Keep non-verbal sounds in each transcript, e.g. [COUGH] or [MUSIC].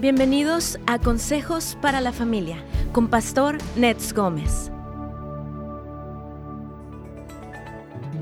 Bienvenidos a Consejos para la Familia con Pastor Nets Gómez.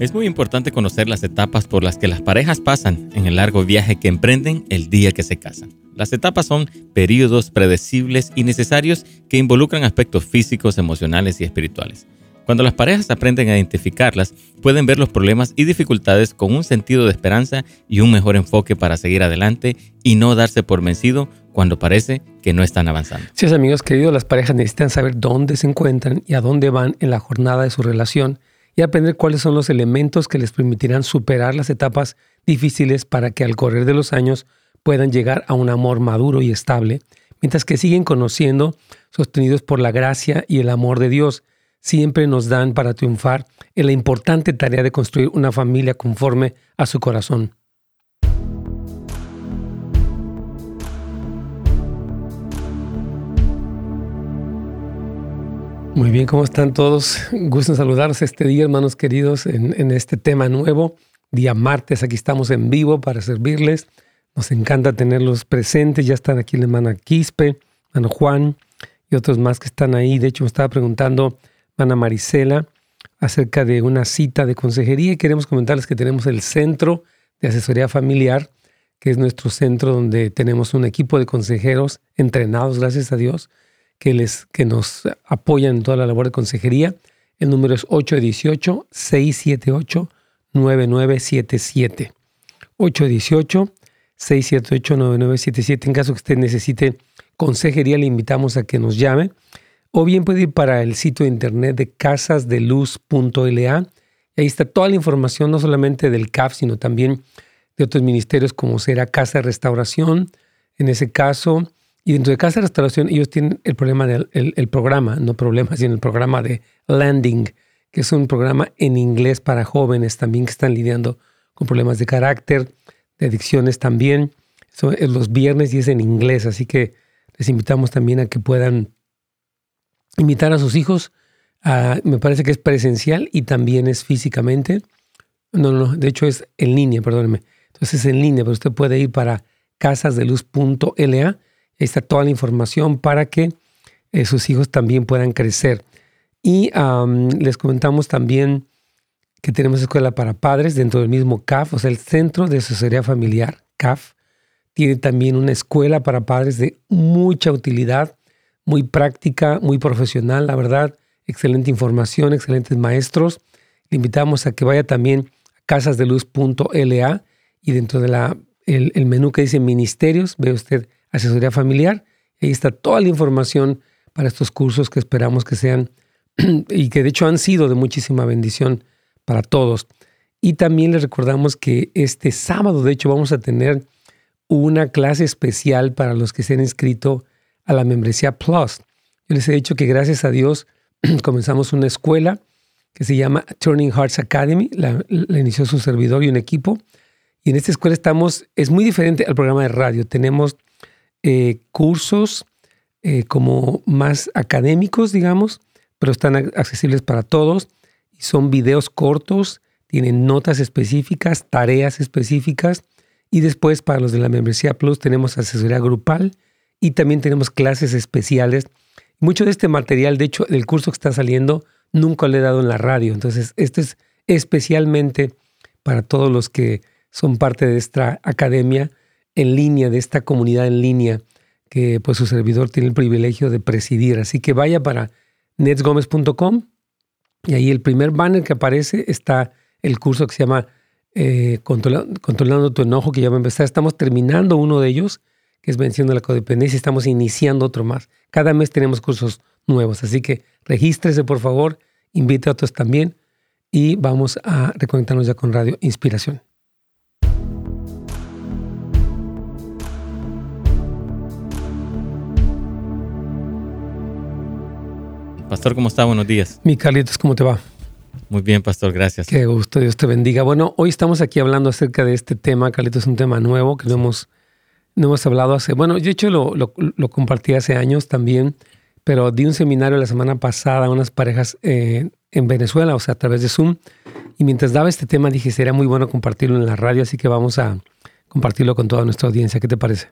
Es muy importante conocer las etapas por las que las parejas pasan en el largo viaje que emprenden el día que se casan. Las etapas son periodos predecibles y necesarios que involucran aspectos físicos, emocionales y espirituales. Cuando las parejas aprenden a identificarlas, pueden ver los problemas y dificultades con un sentido de esperanza y un mejor enfoque para seguir adelante y no darse por vencido cuando parece que no están avanzando. Sí, amigos queridos, las parejas necesitan saber dónde se encuentran y a dónde van en la jornada de su relación y aprender cuáles son los elementos que les permitirán superar las etapas difíciles para que al correr de los años puedan llegar a un amor maduro y estable, mientras que siguen conociendo, sostenidos por la gracia y el amor de Dios siempre nos dan para triunfar en la importante tarea de construir una familia conforme a su corazón. Muy bien, ¿cómo están todos? Gusto en este día, hermanos queridos, en, este tema nuevo. Día martes, aquí estamos en vivo para servirles. Nos encanta tenerlos presentes. Ya están aquí el hermano Quispe, hermano Juan y otros más que están ahí. De hecho, me estaba preguntando Ana Marisela acerca de una cita de consejería y queremos comentarles que tenemos el Centro de Asesoría Familiar, que es nuestro centro donde tenemos un equipo de consejeros entrenados, gracias a Dios, que, les, que nos apoyan en toda la labor de consejería. El número es 818-678-9977. 818-678-9977. En caso que usted necesite consejería, le invitamos a que nos llame o bien puede ir para el sitio de internet de casasdeluz.la. Ahí está toda la información, no solamente del CAF, sino también de otros ministerios como será Casa de Restauración, en ese caso. Y dentro de Casa de Restauración ellos tienen el problema del el, programa, no problema, sino el programa de Landing, que es un programa en inglés para jóvenes también que están lidiando con problemas de carácter, de adicciones también. Son los viernes y es en inglés, así que les invitamos también a que puedan invitar a sus hijos, me parece que es presencial y también es físicamente. No, no, de hecho es en línea, perdóneme. Entonces es en línea, pero usted puede ir para casasdeluz.la. Ahí está toda la información para que eh, sus hijos también puedan crecer. Y les comentamos también que tenemos escuela para padres dentro del mismo CAF, o sea, el Centro de Asesoría Familiar, CAF. Tiene también una escuela para padres de mucha utilidad muy práctica, muy profesional, la verdad. Excelente información, excelentes maestros. Le invitamos a que vaya también a casasdeluz.la y dentro del de el, menú que dice ministerios, ve usted asesoría familiar. Ahí está toda la información para estos cursos que esperamos que sean [CLEARS THROAT] y que de hecho han sido de muchísima bendición para todos. Y también les recordamos que este sábado, de hecho, vamos a tener una clase especial para los que se han inscrito a la membresía Plus. Yo les he dicho que gracias a Dios [CLEARS THROAT] comenzamos una escuela que se llama Turning Hearts Academy. La, inició su servidor y un equipo. Y en esta escuela estamos, es muy diferente al programa de radio. Tenemos eh, cursos eh, como más académicos, digamos, pero están accesibles para todos. Son videos cortos, tienen notas específicas, tareas específicas. Y después para los de la membresía Plus tenemos asesoría grupal y también tenemos clases especiales. Mucho de este material, de hecho, del curso que está saliendo, nunca lo he dado en la radio. Entonces, esto es especialmente para todos los que son parte de esta academia en línea, de esta comunidad en línea que pues su servidor tiene el privilegio de presidir. Así que vaya para netsgomez.com y ahí el primer banner que aparece está el curso que se llama eh, Controlando tu enojo, que ya va a empezar. Estamos terminando uno de ellos que es Venciendo la Codependencia. Estamos iniciando otro más. Cada mes tenemos cursos nuevos, así que regístrese por favor, invite a otros también y vamos a reconectarnos ya con Radio Inspiración. Pastor, ¿cómo está? Buenos días. Mi Carlitos, ¿cómo te va? Muy bien, Pastor, gracias. Qué gusto, Dios te bendiga. Bueno, hoy estamos aquí hablando acerca de este tema. Carlitos es un tema nuevo que no hemos no hemos hablado hace, bueno, de hecho lo, lo, compartí hace años también, pero di un seminario la semana pasada a unas parejas eh, en Venezuela, o sea, a través de Zoom. Y mientras daba este tema dije, sería muy bueno compartirlo en la radio, así que vamos a compartirlo con toda nuestra audiencia. ¿Qué te parece?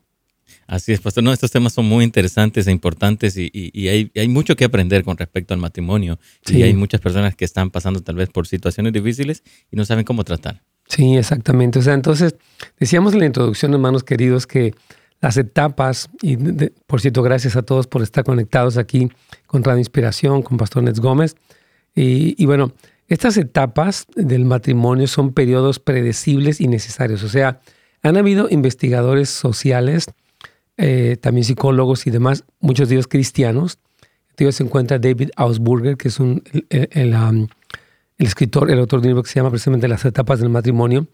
Así es, pastor. No, estos temas son muy interesantes e importantes y, hay, mucho que aprender con respecto al matrimonio. Y hay muchas personas que están pasando tal vez por situaciones difíciles y no saben cómo tratar. Sí, exactamente. O sea, entonces, decíamos en la introducción, hermanos queridos, que las etapas, y por cierto, gracias a todos por estar conectados aquí con Radio Inspiración, con Pastor Nets Gómez. Y, bueno, estas etapas del matrimonio son periodos predecibles y necesarios. O sea, han habido investigadores sociales eh, también psicólogos y demás, muchos de ellos cristianos. Entre ellos se encuentra David Ausburger, que es un, escritor, el autor de un libro que se llama precisamente Las etapas del matrimonio.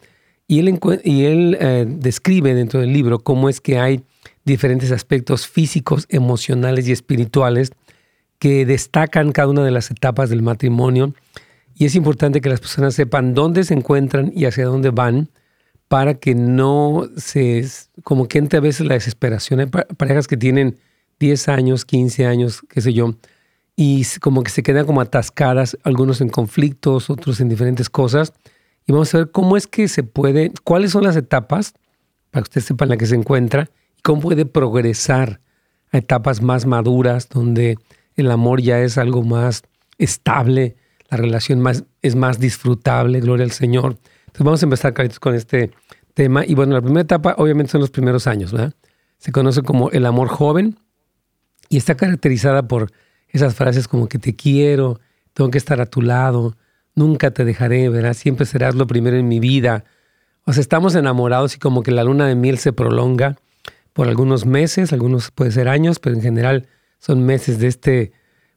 Y él, y él eh, describe dentro del libro cómo es que hay diferentes aspectos físicos, emocionales y espirituales que destacan cada una de las etapas del matrimonio. Y es importante que las personas sepan dónde se encuentran y hacia dónde van para que no se, como que entre a veces la desesperación. Hay parejas que tienen 10 años, 15 años, qué sé yo, y como que se quedan como atascadas, algunos en conflictos, otros en diferentes cosas. Y vamos a ver cómo es que se puede, cuáles son las etapas, para que usted sepa en la que se encuentra, y cómo puede progresar a etapas más maduras, donde el amor ya es algo más estable, la relación más, es más disfrutable, gloria al Señor. Entonces vamos a empezar, Carlitos, con este tema. Y bueno, la primera etapa obviamente son los primeros años, ¿verdad? Se conoce como el amor joven y está caracterizada por esas frases como que te quiero, tengo que estar a tu lado, nunca te dejaré, ¿verdad? Siempre serás lo primero en mi vida. O sea, estamos enamorados y como que la luna de miel se prolonga por algunos meses, algunos puede ser años, pero en general son meses de este,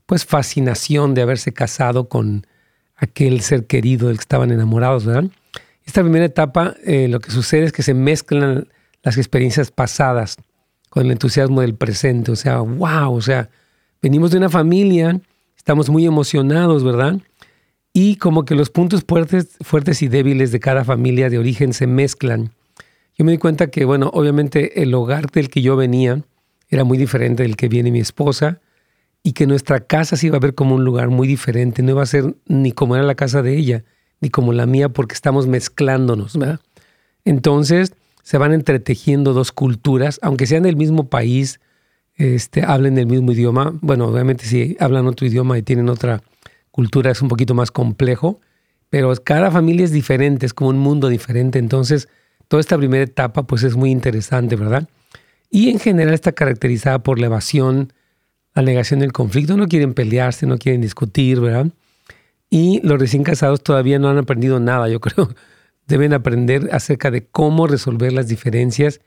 pues, fascinación de haberse casado con aquel ser querido del que estaban enamorados, ¿verdad? Esta primera etapa, eh, lo que sucede es que se mezclan las experiencias pasadas con el entusiasmo del presente. O sea, wow, o sea, venimos de una familia, estamos muy emocionados, ¿verdad? Y como que los puntos fuertes, fuertes y débiles de cada familia de origen se mezclan. Yo me di cuenta que, bueno, obviamente el hogar del que yo venía era muy diferente del que viene mi esposa y que nuestra casa se iba a ver como un lugar muy diferente, no iba a ser ni como era la casa de ella, ni como la mía porque estamos mezclándonos, ¿verdad? Entonces se van entretejiendo dos culturas, aunque sean del mismo país, este, hablen el mismo idioma. Bueno, obviamente si hablan otro idioma y tienen otra cultura es un poquito más complejo, pero cada familia es diferente, es como un mundo diferente. Entonces, toda esta primera etapa pues es muy interesante, ¿verdad? Y en general está caracterizada por la evasión, la negación del conflicto. No quieren pelearse, no quieren discutir, ¿verdad? Y los recién casados todavía no han aprendido nada, yo [LAUGHS] creo. Deben aprender acerca de cómo resolver las diferencias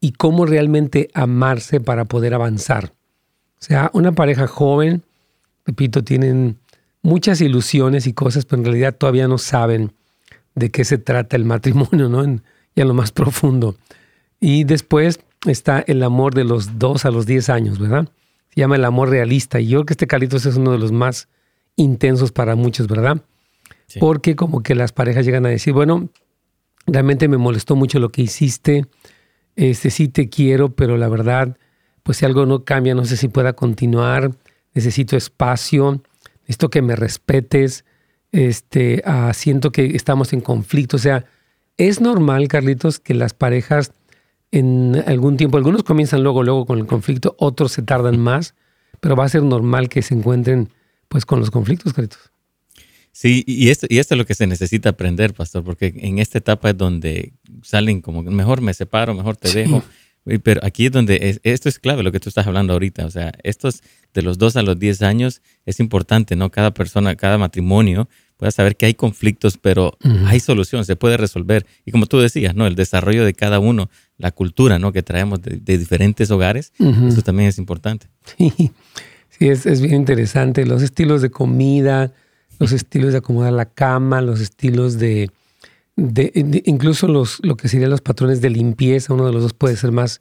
y cómo realmente amarse para poder avanzar. O sea, una pareja joven, repito, tienen muchas ilusiones y cosas, pero en realidad todavía no saben de qué se trata el matrimonio, ¿no? En, ya lo más profundo. Y después está el amor de los dos a los diez años, ¿verdad? Se llama el amor realista. Y yo creo que este Carlitos es uno de los más intensos para muchos, ¿verdad? Porque como que las parejas llegan a decir, bueno, realmente me molestó mucho lo que hiciste, este sí te quiero, pero la verdad, pues si algo no cambia, no sé si pueda continuar, necesito espacio, necesito que me respetes, este, ah, siento que estamos en conflicto, o sea, es normal, Carlitos, que las parejas en algún tiempo, algunos comienzan luego, luego con el conflicto, otros se tardan más, pero va a ser normal que se encuentren pues con los conflictos, Carlitos. Sí, y esto, y esto es lo que se necesita aprender, pastor, porque en esta etapa es donde salen como, mejor me separo, mejor te dejo. Pero aquí es donde, esto es clave lo que tú estás hablando ahorita, o sea, estos de los dos a los diez años es importante, ¿no? Cada persona, cada matrimonio pueda saber que hay conflictos, pero hay solución, se puede resolver. Y como tú decías, ¿no? El desarrollo de cada uno, la cultura, ¿no? Que traemos de, diferentes hogares, eso también es importante. Sí. Sí, es, bien interesante. Los estilos de comida, los estilos de acomodar la cama, los estilos de, incluso los, lo que serían los patrones de limpieza. Uno de los dos puede ser más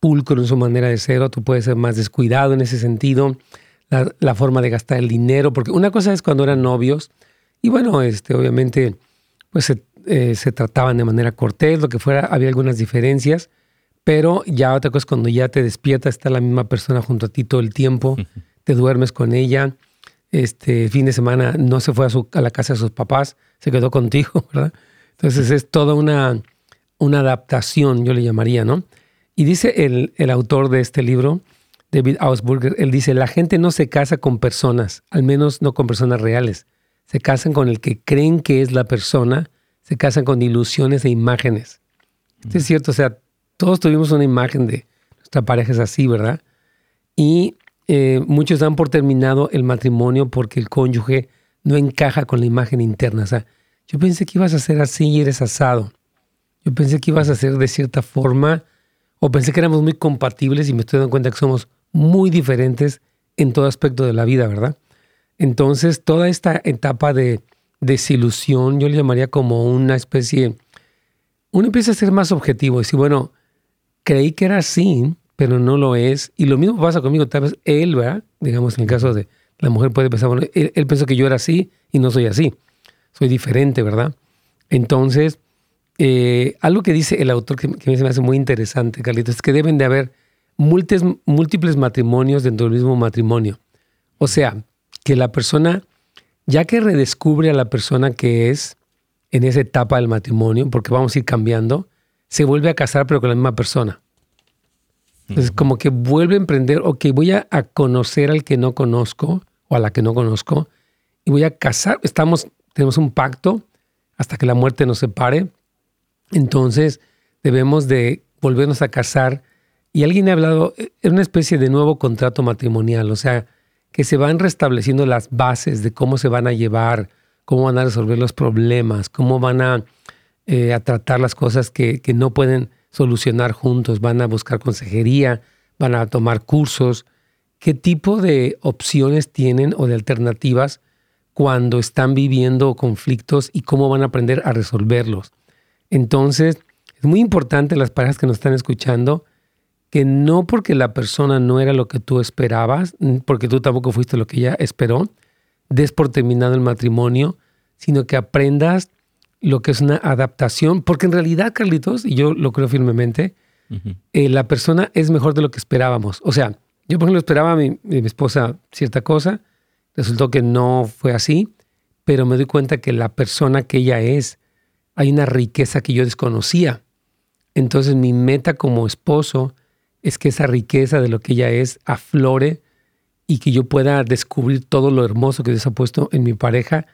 pulcro en su manera de ser, otro puede ser más descuidado en ese sentido. La, forma de gastar el dinero, porque una cosa es cuando eran novios y bueno, este, obviamente pues se, eh, se trataban de manera cortés, lo que fuera, había algunas diferencias, pero ya otra cosa es cuando ya te despiertas, está la misma persona junto a ti todo el tiempo, te duermes con ella. Este fin de semana no se fue a, su, a la casa de sus papás, se quedó contigo, [LAUGHS] ¿verdad? Entonces es toda una, una adaptación, yo le llamaría, ¿no? Y dice el, el autor de este libro, David Ausburger, él dice, la gente no se casa con personas, al menos no con personas reales. Se casan con el que creen que es la persona, se casan con ilusiones e imágenes. Esto es cierto, o sea, todos tuvimos una imagen de nuestra pareja es así, ¿verdad? Y eh, muchos dan por terminado el matrimonio porque el cónyuge no encaja con la imagen interna. O sea, yo pensé que ibas a ser así y eres asado. Yo pensé que ibas a ser de cierta forma, o pensé que éramos muy compatibles y me estoy dando cuenta que somos muy diferentes en todo aspecto de la vida, ¿verdad? Entonces, toda esta etapa de desilusión, yo le llamaría como una especie, uno empieza a ser más objetivo, y decir, bueno, creí que era así, pero no lo es. Y lo mismo pasa conmigo, tal vez él, ¿verdad? Digamos, en el caso de la mujer puede pensar, bueno, él, pensó que yo era así y no soy así. Soy diferente, ¿verdad? Entonces, eh, algo que dice el autor que, que, me hace muy interesante, Carlitos, es que deben de haber múltiples, múltiples matrimonios dentro del mismo matrimonio. O sea, que la persona, ya que redescubre a la persona que es en esa etapa del matrimonio, porque vamos a ir cambiando, se vuelve a casar pero con la misma persona. Entonces, como que vuelve a emprender, ok, voy a, conocer al que no conozco o a la que no conozco y voy a casar. Estamos, tenemos un pacto hasta que la muerte nos separe. Entonces, debemos de volvernos a casar. Y alguien ha hablado, en eh, una especie de nuevo contrato matrimonial, o sea, que se van restableciendo las bases de cómo se van a llevar, cómo van a resolver los problemas, cómo van a, eh, a tratar las cosas que, que no pueden solucionar juntos, van a buscar consejería, van a tomar cursos. ¿Qué tipo de opciones tienen o de alternativas cuando están viviendo conflictos y cómo van a aprender a resolverlos? Entonces, es muy importante las parejas que nos están escuchando que no porque la persona no era lo que tú esperabas, porque tú tampoco fuiste lo que ella esperó, des por terminado el matrimonio, sino que aprendas lo que es una adaptación, porque en realidad, Carlitos, y yo lo creo firmemente, eh, la persona es mejor de lo que esperábamos. O sea, yo por ejemplo esperaba a mi, mi, esposa cierta cosa, resultó que no fue así, pero me doy cuenta que la persona que ella es, hay una riqueza que yo desconocía. Entonces mi meta como esposo es que esa riqueza de lo que ella es aflore y que yo pueda descubrir todo lo hermoso que Dios ha puesto en mi pareja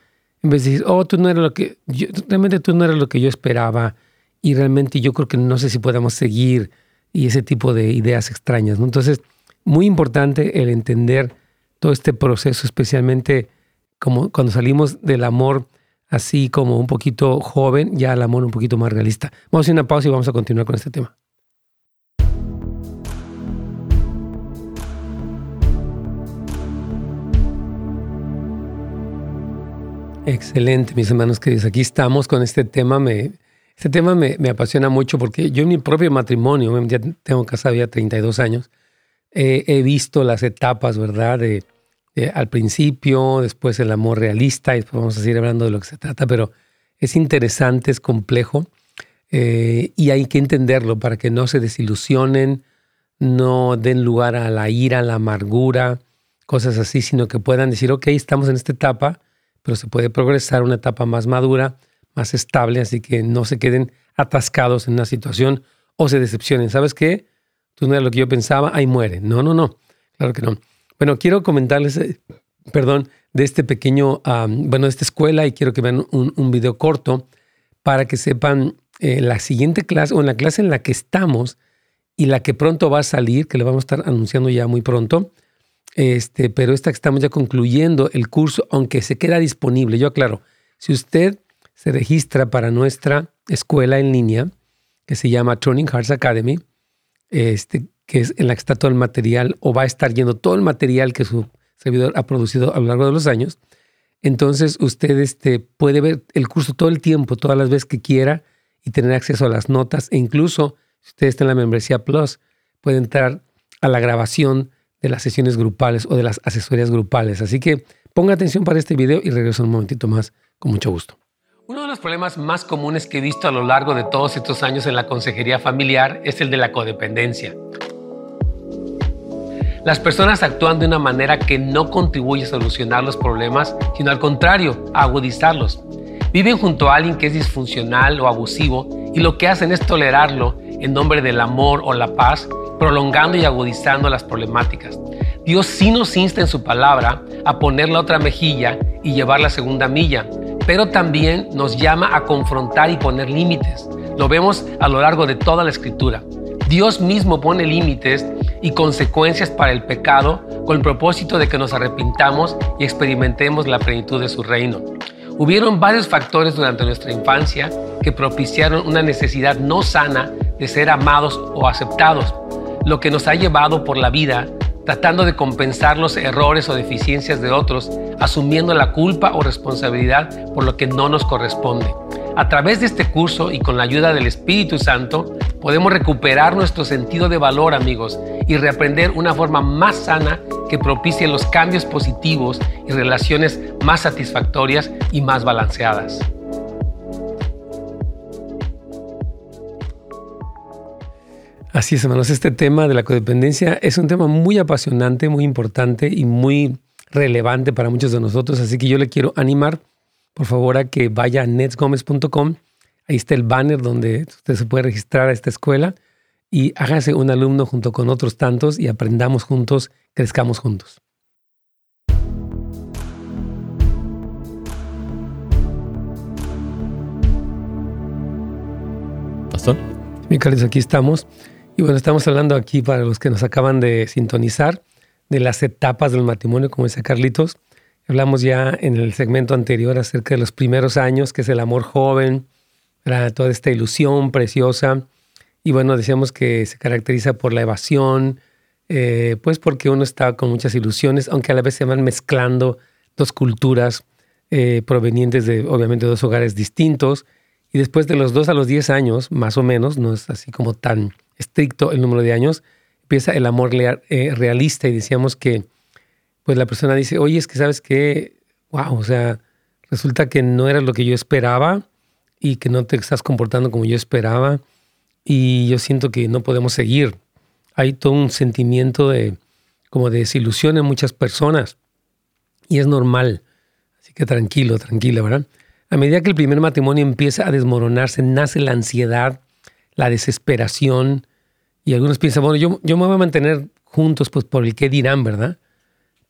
en vez de decir, oh, tú no eres lo que, yo, realmente tú no eres lo que yo esperaba y realmente yo creo que no sé si podamos seguir y ese tipo de ideas extrañas. ¿no? Entonces, muy importante el entender todo este proceso, especialmente como cuando salimos del amor así como un poquito joven, ya al amor un poquito más realista. Vamos a hacer una pausa y vamos a continuar con este tema. Excelente, mis hermanos queridos. Aquí estamos con este tema. Este tema me, apasiona mucho porque yo en mi propio matrimonio, ya tengo casado ya 32 años, he visto las etapas, ¿verdad? De, al principio, después el amor realista, y después vamos a seguir hablando de lo que se trata, pero es interesante, es complejo eh, y hay que entenderlo para que no se desilusionen, no den lugar a la ira, a la amargura, cosas así, sino que puedan decir, ok, estamos en esta etapa pero se puede progresar a una etapa más madura, más estable, así que no se queden atascados en una situación o se decepcionen. ¿Sabes qué? Tú no eres lo que yo pensaba, ahí muere. No, no, no, claro que no. Bueno, quiero comentarles, eh, perdón, de este pequeño, bueno, de esta escuela y quiero que vean un, video corto para que sepan eh, la siguiente clase o en la clase en la que estamos y la que pronto va a salir, que le vamos a estar anunciando ya muy pronto. Este, pero esta que estamos ya concluyendo el curso, aunque se queda disponible. Yo aclaro, si usted se registra para nuestra escuela en línea, que se llama Turning Hearts Academy, este, que es en la que está todo el material, o va a estar yendo todo el material que su servidor ha producido a lo largo de los años, entonces usted este, puede ver el curso todo el tiempo, todas las veces que quiera, y tener acceso a las notas, e incluso si usted está en la membresía Plus, puede entrar a la grabación de las sesiones grupales o de las asesorías grupales. Así que ponga atención para este video y regreso un momentito más con mucho gusto. Uno de los problemas más comunes que he visto a lo largo de todos estos años en la consejería familiar es el de la codependencia. Las personas actúan de una manera que no contribuye a solucionar los problemas, sino al contrario, a agudizarlos. Viven junto a alguien que es disfuncional o abusivo y lo que hacen es tolerarlo en nombre del amor o la paz, prolongando y agudizando las problemáticas. Dios sí nos insta en su palabra a poner la otra mejilla y llevar la segunda milla, pero también nos llama a confrontar y poner límites. Lo vemos a lo largo de toda la escritura. Dios mismo pone límites y consecuencias para el pecado con el propósito de que nos arrepintamos y experimentemos la plenitud de su reino. Hubieron varios factores durante nuestra infancia que propiciaron una necesidad no sana de ser amados o aceptados, lo que nos ha llevado por la vida tratando de compensar los errores o deficiencias de otros, asumiendo la culpa o responsabilidad por lo que no nos corresponde. A través de este curso y con la ayuda del Espíritu Santo, podemos recuperar nuestro sentido de valor, amigos, y reaprender una forma más sana que propicie los cambios positivos y relaciones más satisfactorias y más balanceadas. Así es, hermanos. Este tema de la codependencia es un tema muy apasionante, muy importante y muy relevante para muchos de nosotros. Así que yo le quiero animar, por favor, a que vaya a netsgomez.com. Ahí está el banner donde usted se puede registrar a esta escuela y hágase un alumno junto con otros tantos y aprendamos juntos, crezcamos juntos. Pastor. Mi aquí estamos. Y bueno, estamos hablando aquí para los que nos acaban de sintonizar de las etapas del matrimonio, como dice Carlitos. Hablamos ya en el segmento anterior acerca de los primeros años, que es el amor joven, toda esta ilusión preciosa. Y bueno, decíamos que se caracteriza por la evasión, eh, pues porque uno está con muchas ilusiones, aunque a la vez se van mezclando dos culturas eh, provenientes de, obviamente, dos hogares distintos. Y después de los dos a los diez años, más o menos, no es así como tan estricto el número de años, empieza el amor eh, realista y decíamos que pues la persona dice, oye, es que sabes que, wow, o sea, resulta que no era lo que yo esperaba y que no te estás comportando como yo esperaba y yo siento que no podemos seguir. Hay todo un sentimiento de como de desilusión en muchas personas y es normal. Así que tranquilo, tranquila, ¿verdad? A medida que el primer matrimonio empieza a desmoronarse, nace la ansiedad, la desesperación. Y algunos piensan, bueno, yo, yo me voy a mantener juntos pues por el qué dirán, ¿verdad?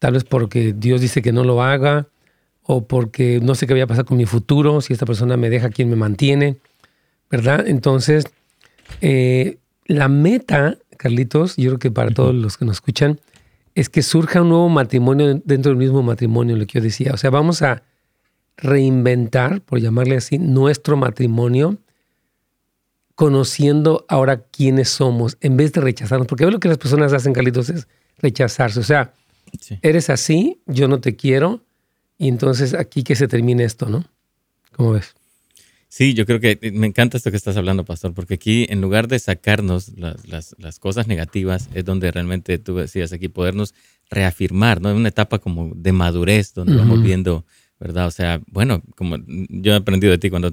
Tal vez porque Dios dice que no lo haga o porque no sé qué voy a pasar con mi futuro, si esta persona me deja, ¿quién me mantiene? ¿Verdad? Entonces, eh, la meta, Carlitos, yo creo que para todos los que nos escuchan, es que surja un nuevo matrimonio dentro del mismo matrimonio, lo que yo decía. O sea, vamos a reinventar, por llamarle así, nuestro matrimonio conociendo ahora quiénes somos en vez de rechazarnos. Porque lo que las personas hacen, Carlitos, es rechazarse. O sea, eres así, yo no te quiero, y entonces aquí que se termine esto, ¿no? ¿Cómo ves? Sí, yo creo que me encanta esto que estás hablando, pastor, porque aquí en lugar de sacarnos las, cosas negativas, es donde realmente tú decías aquí podernos reafirmar, ¿no? En una etapa como de madurez, donde vamos viendo, ¿verdad? O sea, bueno, como yo he aprendido de ti cuando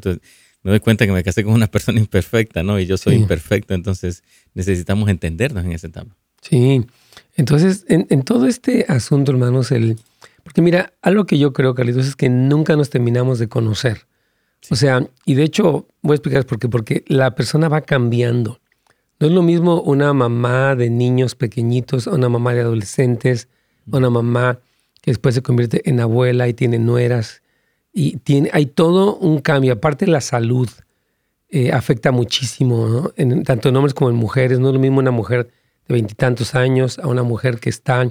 me doy cuenta que me casé con una persona imperfecta, ¿no? Y yo soy imperfecto, entonces necesitamos entendernos en esa etapa. Sí, entonces en, todo este asunto, hermanos, el... Porque mira, algo que yo creo, Carlitos, es que nunca nos terminamos de conocer. O sea, y de hecho, voy a explicar por qué. Porque la persona va cambiando. No es lo mismo una mamá de niños pequeñitos, una mamá de adolescentes, una mamá que después se convierte en abuela y tiene nueras y tiene, hay todo un cambio. Aparte la salud eh, afecta muchísimo, en, tanto en hombres como en mujeres. No es lo mismo una mujer de veintitantos años a una mujer que está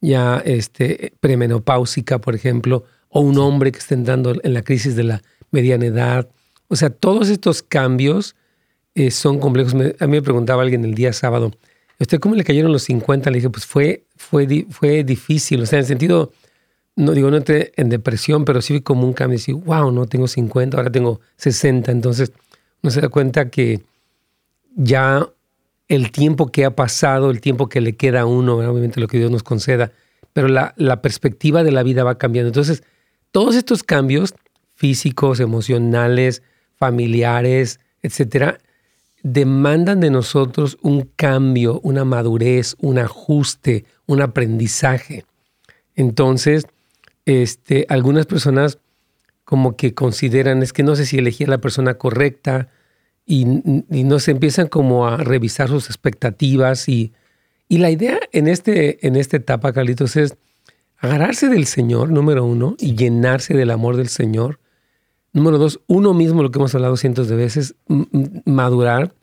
ya este, premenopáusica, por ejemplo, o un hombre que está entrando en la crisis de la mediana edad. O sea, todos estos cambios eh, son complejos. a mí me preguntaba alguien el día sábado, ¿usted cómo le cayeron los 50? Le dije, pues fue, fue, fue difícil, o sea, en el sentido no digo, no entré en depresión, pero sí como un cambio. Decir, wow, no tengo 50, ahora tengo 60. Entonces, uno se da cuenta que ya el tiempo que ha pasado, el tiempo que le queda a uno, obviamente lo que Dios nos conceda, pero la, la perspectiva de la vida va cambiando. Entonces, todos estos cambios físicos, emocionales, familiares, etcétera, demandan de nosotros un cambio, una madurez, un ajuste, un aprendizaje. Entonces, este, algunas personas como que consideran, es que no sé si elegí la persona correcta, y, no se empiezan como a revisar sus expectativas y, y la idea en, este, en esta etapa, Carlitos, es agarrarse del Señor, número uno, y llenarse del amor del Señor. Número dos, uno mismo, lo que hemos hablado cientos de veces, madurar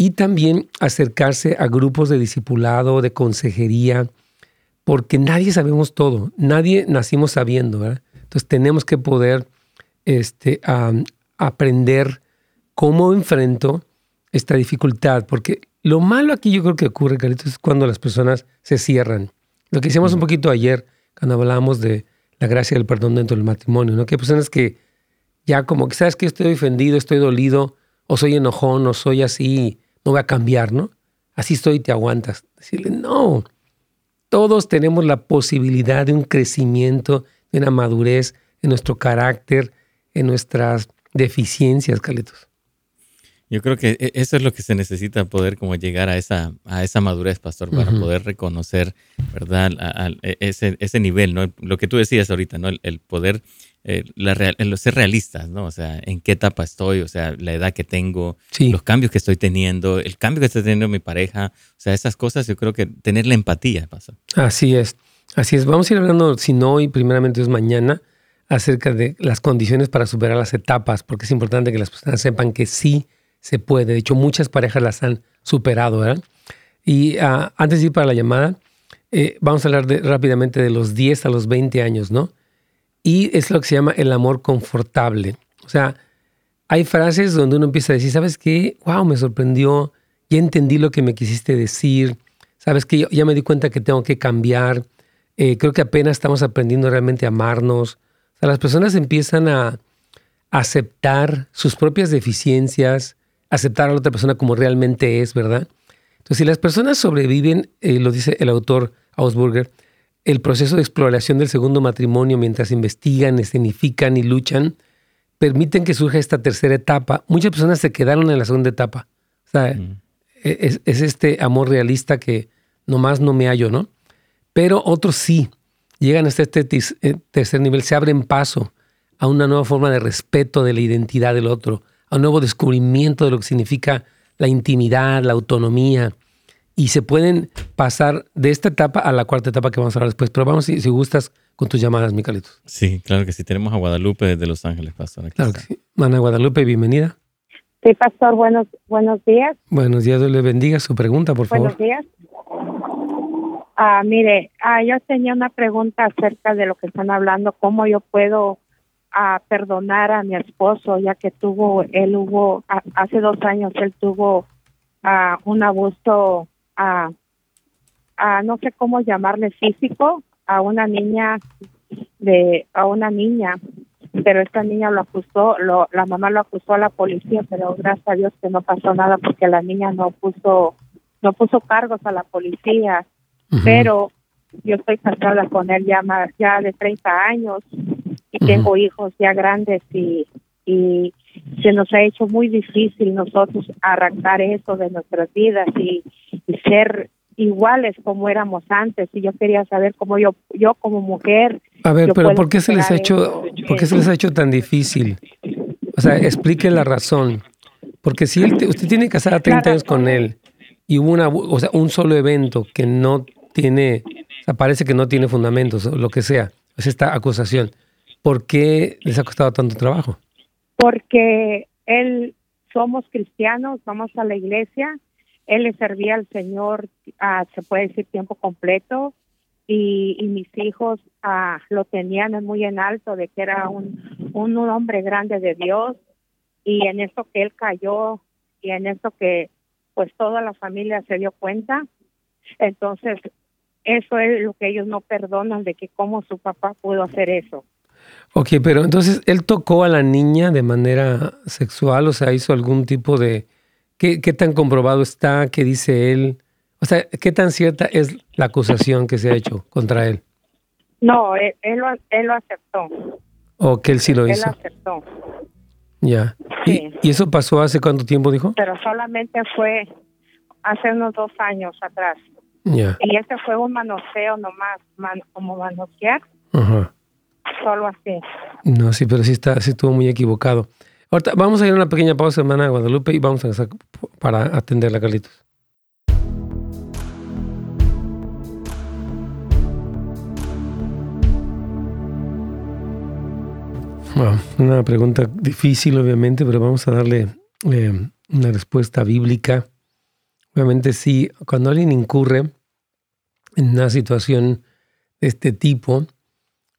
y también acercarse a grupos de discipulado, de consejería, porque nadie sabemos todo, nadie nacimos sabiendo, ¿verdad? Entonces tenemos que poder este, aprender cómo enfrento esta dificultad, porque lo malo aquí yo creo que ocurre, Carlitos, es cuando las personas se cierran. Lo que hicimos un poquito ayer, cuando hablábamos de la gracia del perdón dentro del matrimonio, ¿no? Que hay personas que ya como que sabes que estoy ofendido, estoy dolido, o soy enojón, o soy así, no voy a cambiar, ¿no? Así estoy y te aguantas. Decirle, no, todos tenemos la posibilidad de un crecimiento, de una madurez en nuestro carácter, en nuestras deficiencias, Caletos. Yo creo que e, eso es lo que se necesita, poder como llegar a esa, a esa madurez, pastor, para poder reconocer, ¿verdad? E, ese, ese nivel, ¿no? Lo que tú decías ahorita, ¿no? El, poder, eh, la ser realistas, ¿no? O sea, en qué etapa estoy, o sea, la edad que tengo, los cambios que estoy teniendo, el cambio que está teniendo mi pareja, o sea, esas cosas yo creo que tener la empatía, pastor. Así es, así es. Vamos a ir hablando, si no hoy, primeramente es mañana, acerca de las condiciones para superar las etapas, porque es importante que las personas sepan que sí se puede. De hecho, muchas parejas las han superado, ¿verdad? Y ah, antes de ir para la llamada, eh, vamos a hablar rápidamente de los 10 a los 20 años, ¿no? Y es lo que se llama el amor confortable. O sea, hay frases donde uno empieza a decir, ¿sabes qué? Wow, me sorprendió, ya entendí lo que me quisiste decir, ¿sabes qué? Ya me di cuenta que tengo que cambiar, eh, creo que apenas estamos aprendiendo realmente a amarnos. O sea, las personas empiezan a aceptar sus propias deficiencias, aceptar a la otra persona como realmente es, ¿verdad? Entonces, si las personas sobreviven, eh, lo dice el autor Ausburger, el proceso de exploración del segundo matrimonio mientras investigan, escenifican y luchan, permiten que surja esta tercera etapa. Muchas personas se quedaron en la segunda etapa. O sea, mm. e, es, es, este amor realista que nomás no me hallo, ¿no? Pero otros sí, llegan hasta este eh, tercer nivel, se abren paso a una nueva forma de respeto de la identidad del otro, a un nuevo descubrimiento de lo que significa la intimidad, la autonomía. Y se pueden pasar de esta etapa a la cuarta etapa que vamos a hablar después. Pero vamos, si, gustas, con tus llamadas, Micalitos. Sí, claro que sí. Tenemos a Guadalupe desde Los Ángeles, Pastor. claro que sí. Mana Guadalupe, bienvenida. Sí, Pastor, buenos, buenos días. Buenos días, Dios le bendiga. Su pregunta, por favor. Buenos días. Ah, mire, ah, yo tenía una pregunta acerca de lo que están hablando, cómo yo puedo a perdonar a mi esposo, ya que tuvo, él hubo, hace dos años, él tuvo a un abuso, a, a, no sé cómo llamarle físico, a una niña, de a una niña, pero esta niña lo acusó, lo, la mamá lo acusó a la policía, pero gracias a Dios que no pasó nada porque la niña no puso, no puso cargos a la policía, pero yo estoy casada con él ya, ya de 30 años y tengo hijos ya grandes y, y se nos ha hecho muy difícil nosotros arrancar eso de nuestras vidas y, ser iguales como éramos antes. Y yo quería saber cómo yo yo como mujer a ver pero por qué se les ha hecho por qué se les ha hecho tan difícil o sea explique la razón. Porque si usted tiene casada 30 años con él y hubo una o sea un solo evento que no tiene o sea, parece que no tiene fundamentos o lo que sea es esta acusación. ¿Por qué les ha costado tanto trabajo? Porque él, somos cristianos, vamos a la iglesia, él le servía al Señor, se puede decir, tiempo completo, y, mis hijos lo tenían muy en alto de que era un, un, hombre grande de Dios, y en eso que él cayó, y en eso que pues toda la familia se dio cuenta, entonces eso es lo que ellos no perdonan de que cómo su papá pudo hacer eso. Ok, pero entonces él tocó a la niña de manera sexual, o sea, hizo algún tipo de... ¿Qué, qué tan comprobado está? ¿Qué dice él? O sea, ¿qué tan cierta es la acusación que se ha hecho contra él? No, él, lo, él lo, aceptó. ¿O que él sí lo hizo? Él lo aceptó. Ya. ¿Y, ¿Y, eso pasó hace cuánto tiempo, dijo? Pero solamente fue hace unos dos años atrás. Ya. Y ese fue un manoseo nomás, como manosear. Ajá solo así. No, sí, pero sí, está, sí estuvo muy equivocado. Ahorita vamos a ir a una pequeña pausa, hermana Guadalupe, y vamos a empezar para atenderla, Carlitos. Una pregunta difícil, obviamente, pero vamos a darle eh, una respuesta bíblica. Obviamente, sí, cuando alguien incurre en una situación de este tipo,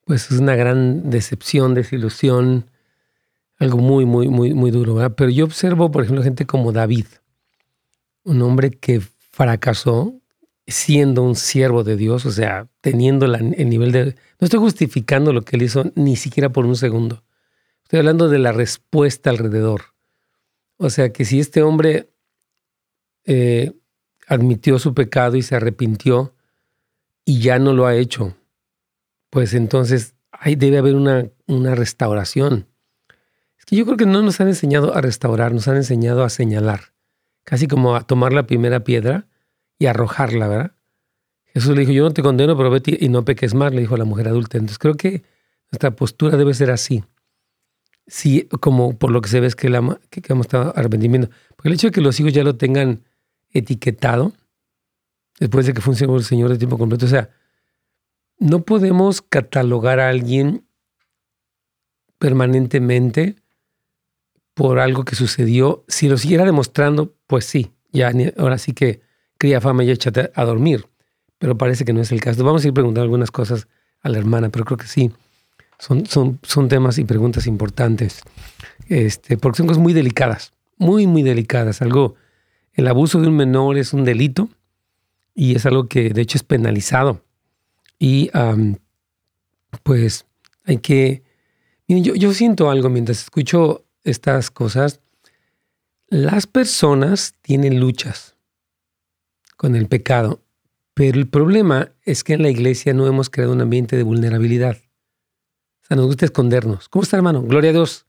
pues es una gran decepción, desilusión, algo muy, muy, muy, muy duro. Pero yo observo, por ejemplo, gente como David, un hombre que fracasó siendo un siervo de Dios, o sea, teniendo el nivel de... No estoy justificando lo que él hizo ni siquiera por un segundo. Estoy hablando de la respuesta alrededor. O sea, que si este hombre eh, admitió su pecado y se arrepintió y ya no lo ha hecho, pues entonces ahí debe haber una, una restauración. Es que yo creo que no nos han enseñado a restaurar, nos han enseñado a señalar, casi como a tomar la primera piedra y arrojarla, ¿verdad? Jesús le dijo, yo no te condeno, pero vete y no peques más, le dijo a la mujer adulta. Entonces creo que nuestra postura debe ser así sí, como por lo que se ve es que, la, que, hemos estado arrepentimiento. Porque el hecho de que los hijos ya lo tengan etiquetado, después de que funcione el Señor de tiempo completo, o sea, no podemos catalogar a alguien permanentemente por algo que sucedió. Si lo siguiera demostrando, pues sí, ya ahora sí que cría fama y échate a dormir. Pero parece que no es el caso. Vamos a ir preguntando algunas cosas a la hermana, pero creo que sí son, son, son temas y preguntas importantes, este, porque son cosas muy delicadas, muy, muy delicadas. Algo, el abuso de un menor es un delito y es algo que de hecho es penalizado. Y pues hay que... yo, yo siento algo mientras escucho estas cosas. Las personas tienen luchas con el pecado, pero el problema es que en la iglesia no hemos creado un ambiente de vulnerabilidad nos gusta escondernos. ¿Cómo está, hermano? Gloria a Dios.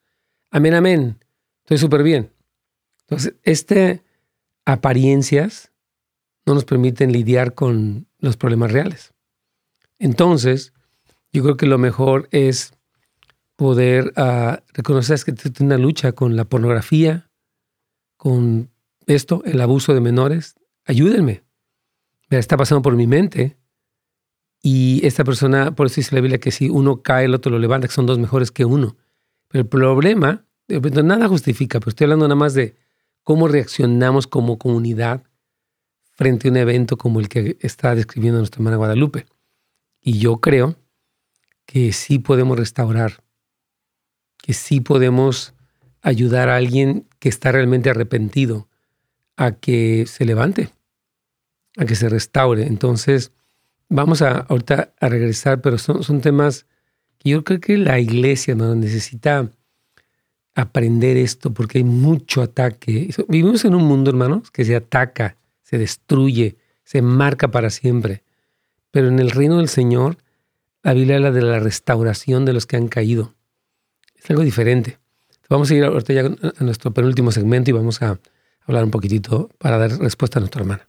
Amén, amén. Estoy súper bien. Entonces, este apariencias no nos permiten lidiar con los problemas reales. Entonces, yo creo que lo mejor es poder uh, reconocer que tiene una lucha con la pornografía, con esto, el abuso de menores. Ayúdenme. Está pasando por mi mente. Y esta persona, por eso dice la Biblia que si uno cae, el otro lo levanta, que son dos mejores que uno. Pero el problema, nada justifica, pero estoy hablando nada más de cómo reaccionamos como comunidad frente a un evento como el que está describiendo nuestra hermana Guadalupe. Y yo creo que sí podemos restaurar, que sí podemos ayudar a alguien que está realmente arrepentido a que se levante, a que se restaure. Entonces, vamos a ahorita a regresar, pero son, son temas que yo creo que la iglesia ¿no? necesita aprender esto porque hay mucho ataque. Vivimos en un mundo, hermanos, que se ataca, se destruye, se marca para siempre. Pero en el reino del Señor, la Biblia habla de la restauración de los que han caído. Es algo diferente. Vamos a ir ahorita ya a nuestro penúltimo segmento y vamos a hablar un poquitito para dar respuesta a nuestra hermana.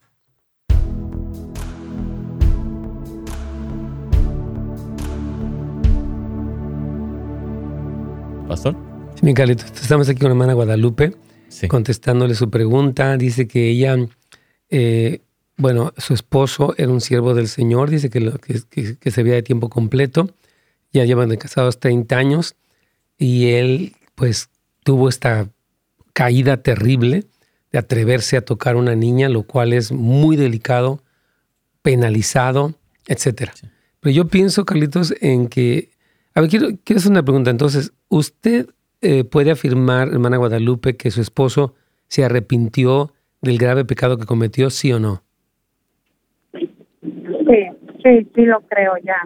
Pastor. Sí, mi estamos aquí con la hermana Guadalupe, contestándole su pregunta. Dice que ella, eh, bueno, su esposo era un siervo del Señor, dice que, lo, que, se veía de tiempo completo, ya llevan de casados 30 años, y él, pues, tuvo esta caída terrible de atreverse a tocar a una niña, lo cual es muy delicado, penalizado, etcétera. Pero yo pienso, Carlitos, en que a ver, quiero, quiero hacer una pregunta. Entonces, ¿usted eh, puede afirmar, hermana Guadalupe, que su esposo se arrepintió del grave pecado que cometió, sí o no? Sí, sí, lo creo ya.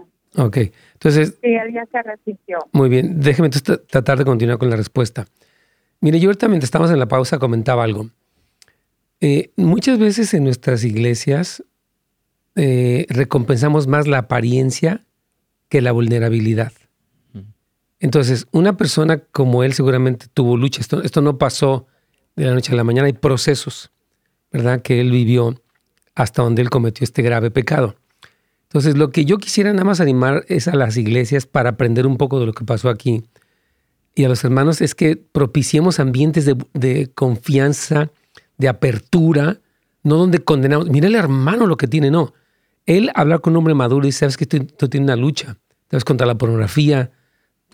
Ok, entonces... Sí, él ya se arrepintió. Muy bien, déjeme entonces tratar de continuar con la respuesta. Mire, yo ahorita mientras estábamos en la pausa comentaba algo. Eh, muchas veces en nuestras iglesias eh, recompensamos más la apariencia que la vulnerabilidad. Entonces, una persona como él seguramente tuvo lucha. Esto, esto no pasó de la noche a la mañana. Hay procesos, ¿verdad? Que él vivió hasta donde él cometió este grave pecado. Entonces, lo que yo quisiera nada más animar es a las iglesias para aprender un poco de lo que pasó aquí. y a los hermanos es que propiciemos ambientes de, confianza, de apertura, no donde condenamos. Mira el hermano lo que tiene, no. Él hablar con un hombre maduro y sabes que tú, tienes una lucha. Sabes contra la pornografía,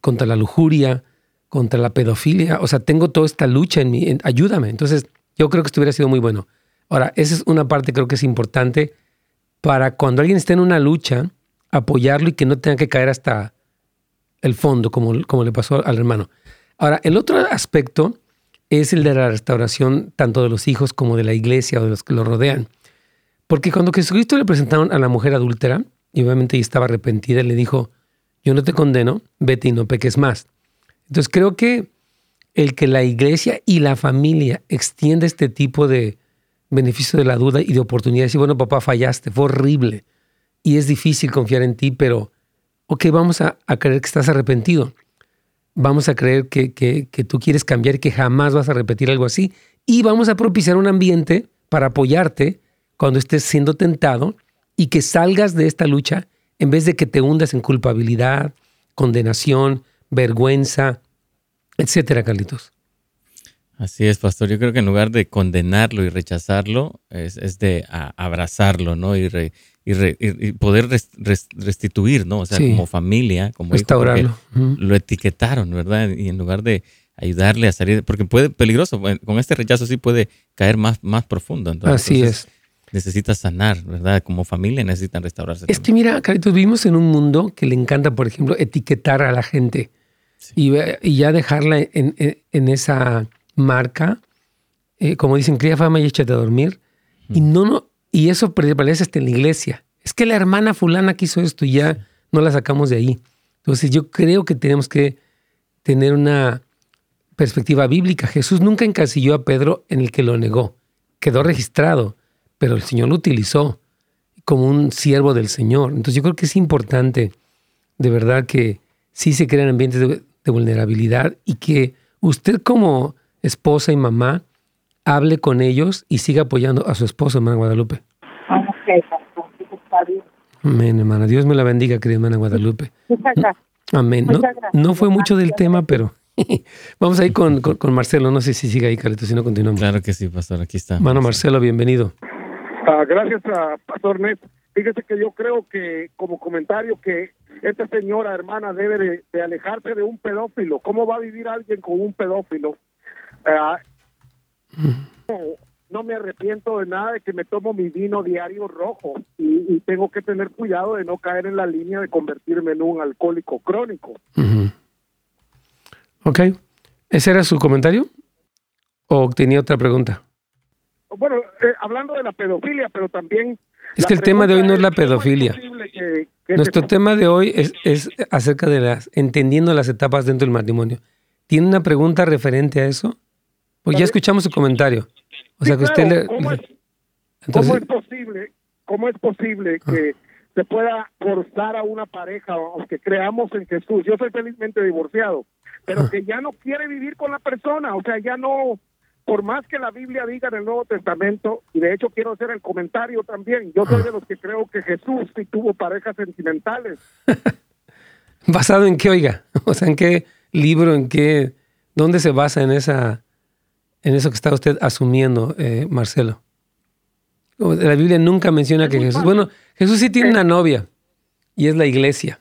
contra la lujuria, contra la pedofilia. O sea, tengo toda esta lucha en mí. ayúdame. Entonces, yo creo que esto hubiera sido muy bueno. Ahora, esa es una parte creo que es importante para cuando alguien esté en una lucha, apoyarlo y que no tenga que caer hasta el fondo, como, como le pasó al hermano. Ahora, el otro aspecto es el de la restauración tanto de los hijos como de la iglesia o de los que lo rodean. Porque cuando Jesucristo le presentaron a la mujer adúltera, y obviamente ella estaba arrepentida, le dijo, yo no te condeno, vete y no peques más. Entonces creo que el que la iglesia y la familia extienda este tipo de beneficio de la duda y de oportunidad, y bueno, papá, fallaste, fue horrible y es difícil confiar en ti, pero ok, vamos a, creer que estás arrepentido. Vamos a creer que, que, tú quieres cambiar y que jamás vas a repetir algo así. Y vamos a propiciar un ambiente para apoyarte cuando estés siendo tentado y que salgas de esta lucha en vez de que te hundas en culpabilidad, condenación, vergüenza, etcétera, Carlitos. Así es, pastor. Yo creo que en lugar de condenarlo y rechazarlo, es, de abrazarlo, ¿no? Y, y, poder restituir, ¿no? O sea, como familia, como restaurarlo. lo etiquetaron, ¿verdad? Y en lugar de ayudarle a salir, porque puede peligroso, con este rechazo sí puede caer más, más profundo. Entonces, Así es. Necesita sanar, ¿verdad? Como familia necesitan restaurarse. Es que mira, Caritos, vivimos en un mundo que le encanta, por ejemplo, etiquetar a la gente y, ya dejarla en, en esa marca, eh, como dicen, cría fama y échate a dormir. Y no, no, y eso prevalece hasta en la iglesia. Es que la hermana fulana quiso esto y ya no la sacamos de ahí. Entonces yo creo que tenemos que tener una perspectiva bíblica. Jesús nunca encasilló a Pedro en el que lo negó. Quedó registrado, pero el Señor lo utilizó como un siervo del Señor. Entonces yo creo que es importante, de verdad, que sí se crean ambientes de vulnerabilidad y que usted como esposa y mamá, hable con ellos y siga apoyando a su esposo, hermana Guadalupe. Amén, hermana. Dios me la bendiga, querida hermana Guadalupe. Amén. No, fue mucho del tema, pero [LAUGHS] vamos a ir con, con, Marcelo. No sé si sigue ahí, Carlito, si no continuamos. Claro que sí, pastor. Aquí está. Hermano Marcelo, bienvenido. Ah, gracias, a pastor Net. Fíjese que yo creo que, como comentario, que esta señora hermana debe de alejarse de un pedófilo. ¿Cómo va a vivir alguien con un pedófilo? Ah, no, me arrepiento de nada de que me tomo mi vino diario rojo y, tengo que tener cuidado de no caer en la línea de convertirme en un alcohólico crónico. Ok. ¿Ese era su comentario? ¿O tenía otra pregunta? Bueno, eh, hablando de la pedofilia, pero también... Es que el tema de hoy no es la pedofilia. Nuestro tema de hoy es, es acerca de las, entendiendo las etapas dentro del matrimonio. ¿Tiene una pregunta referente a eso? Pues ya escuchamos su comentario. O sea que usted le... ¿cómo, es, [LAUGHS] ¿Cómo es posible, cómo es posible ah. que se pueda forzar a una pareja, aunque creamos en Jesús? Yo soy felizmente divorciado, pero ah. que ya no quiere vivir con la persona, o sea, ya no, por más que la Biblia diga en el Nuevo Testamento, y de hecho quiero hacer el comentario también, yo soy ah. de los que creo que Jesús sí tuvo parejas sentimentales. [LAUGHS] ¿Basado en qué, oiga? [LAUGHS] O sea, ¿en qué libro, en qué, dónde se basa en esa en eso que está usted asumiendo, eh, Marcelo. La Biblia nunca menciona que Jesús... Bueno, Jesús sí tiene una novia y es la iglesia.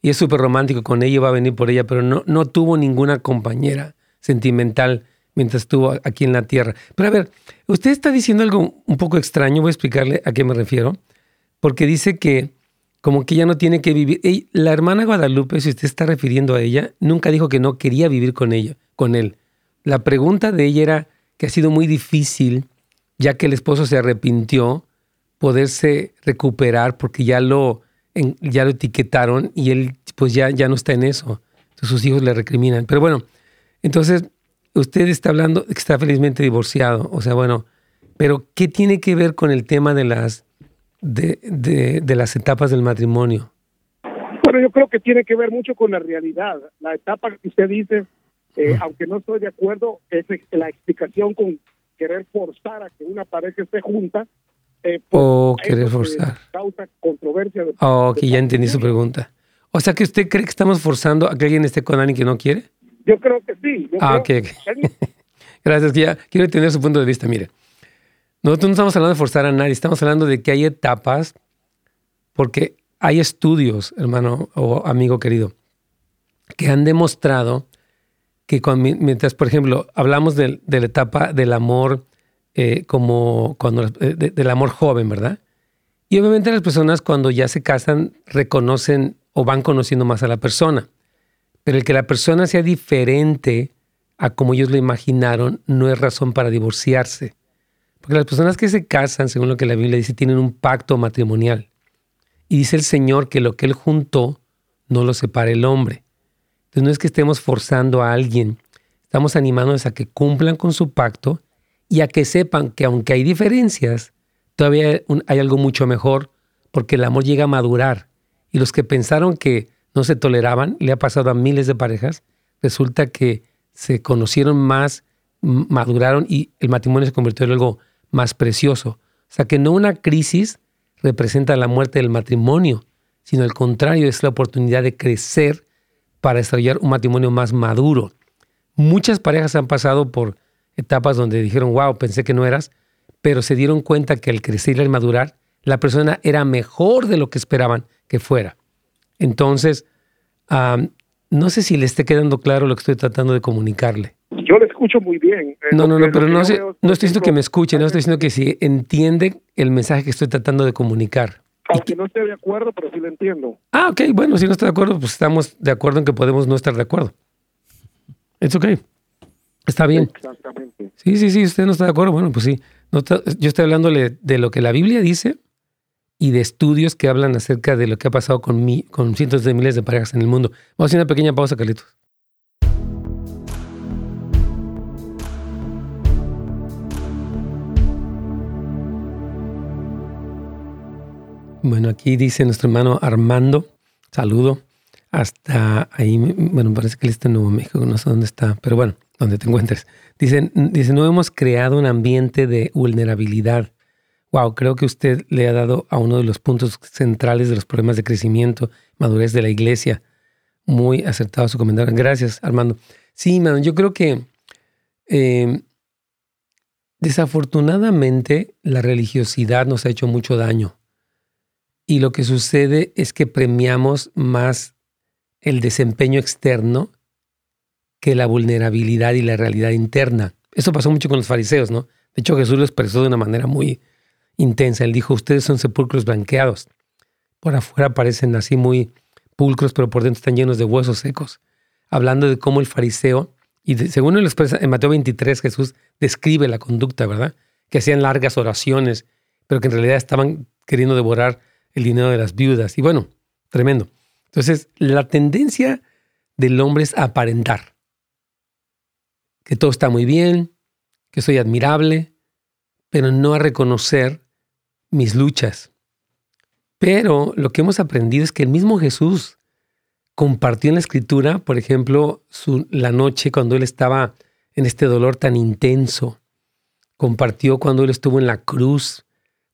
Y es súper romántico con ella, va a venir por ella, pero no, no tuvo ninguna compañera sentimental mientras estuvo aquí en la tierra. Pero a ver, usted está diciendo algo un poco extraño, voy a explicarle a qué me refiero, porque dice que como que ella no tiene que vivir. la hermana Guadalupe, si usted está refiriendo a ella, nunca dijo que no quería vivir con ella, con él. La pregunta de ella era que ha sido muy difícil, ya que el esposo se arrepintió, poderse recuperar porque ya lo, ya lo etiquetaron y él pues ya, ya no está en eso. Entonces sus hijos le recriminan. Pero bueno, entonces usted está hablando que está felizmente divorciado. O sea, bueno, pero ¿qué tiene que ver con el tema de las, de, de, de las etapas del matrimonio? Bueno, yo creo que tiene que ver mucho con la realidad. La etapa que usted dice eh, aunque no estoy de acuerdo, es la explicación con querer forzar a que una pareja esté junta. Eh, pues, o querer forzar. Causa controversia. oh, que ya entendí su pregunta. O sea que usted cree que estamos forzando a que alguien esté con alguien que no quiere. Yo creo que sí. ah, ok. [LAUGHS] Gracias. quiero entender su punto de vista. Mire, nosotros no estamos hablando de forzar a nadie, estamos hablando de que hay etapas, porque hay estudios, hermano o amigo querido, que han demostrado que mientras, por ejemplo, hablamos de, la etapa del amor eh, como cuando eh, del amor joven, ¿verdad? Y obviamente las personas cuando ya se casan reconocen o van conociendo más a la persona. Pero el que la persona sea diferente a como ellos lo imaginaron no es razón para divorciarse. Porque las personas que se casan, según lo que la Biblia dice, tienen un pacto matrimonial. Y dice el Señor que lo que Él juntó no lo separa el hombre. Entonces no es que estemos forzando a alguien, estamos animándoles a que cumplan con su pacto y a que sepan que aunque hay diferencias, todavía hay algo mucho mejor porque el amor llega a madurar. Y los que pensaron que no se toleraban, le ha pasado a miles de parejas, resulta que se conocieron más, maduraron y el matrimonio se convirtió en algo más precioso. O sea que no una crisis representa la muerte del matrimonio, sino al contrario, es la oportunidad de crecer para desarrollar un matrimonio más maduro. Muchas parejas han pasado por etapas donde dijeron, wow, pensé que no eras, pero se dieron cuenta que al crecer y al madurar, la persona era mejor de lo que esperaban que fuera. Entonces, no sé si le esté quedando claro lo que estoy tratando de comunicarle. Yo le escucho muy bien. Eh, no, no, no, pero no, sé, no estoy diciendo que me escuche, no estoy diciendo que si entiende el mensaje que estoy tratando de comunicar. Aunque no esté de acuerdo, pero sí lo entiendo. Ah, ok, bueno, si no está de acuerdo, pues estamos de acuerdo en que podemos no estar de acuerdo. Es ok. Está bien. Exactamente. Sí, sí, sí, usted no está de acuerdo. Bueno, pues sí. yo estoy hablándole de lo que la Biblia dice y de estudios que hablan acerca de lo que ha pasado con, mi, con cientos de miles de parejas en el mundo. Vamos a hacer una pequeña pausa, Carlitos. Bueno, aquí dice nuestro hermano Armando, saludo, hasta ahí, bueno, parece que él está en Nuevo México, no sé dónde está, pero bueno, donde te encuentres. Dice, dice, no hemos creado un ambiente de vulnerabilidad Wow, creo que usted le ha dado a uno de los puntos centrales de los problemas de crecimiento, madurez de la iglesia. Muy acertado su comentario. Gracias, Armando. Sí, mano, yo creo que eh, desafortunadamente la religiosidad nos ha hecho mucho daño. Y lo que sucede es que premiamos más el desempeño externo que la vulnerabilidad y la realidad interna. Eso pasó mucho con los fariseos, ¿no? De hecho, Jesús lo expresó de una manera muy, intensa. Él dijo, ustedes son sepulcros blanqueados. Por afuera parecen así muy pulcros, pero por dentro están llenos de huesos secos. Hablando de cómo el fariseo, y según él en Mateo 23, Jesús describe la conducta, ¿verdad? Que hacían largas oraciones, pero que en realidad estaban queriendo devorar el dinero de las viudas. Y bueno, tremendo. Entonces, la tendencia del hombre es aparentar. Que todo está muy bien, que soy admirable, pero no a reconocer mis luchas. Pero lo que hemos aprendido es que el mismo Jesús compartió en la escritura, por ejemplo, la noche cuando él estaba en este dolor tan intenso. Compartió cuando él estuvo en la cruz,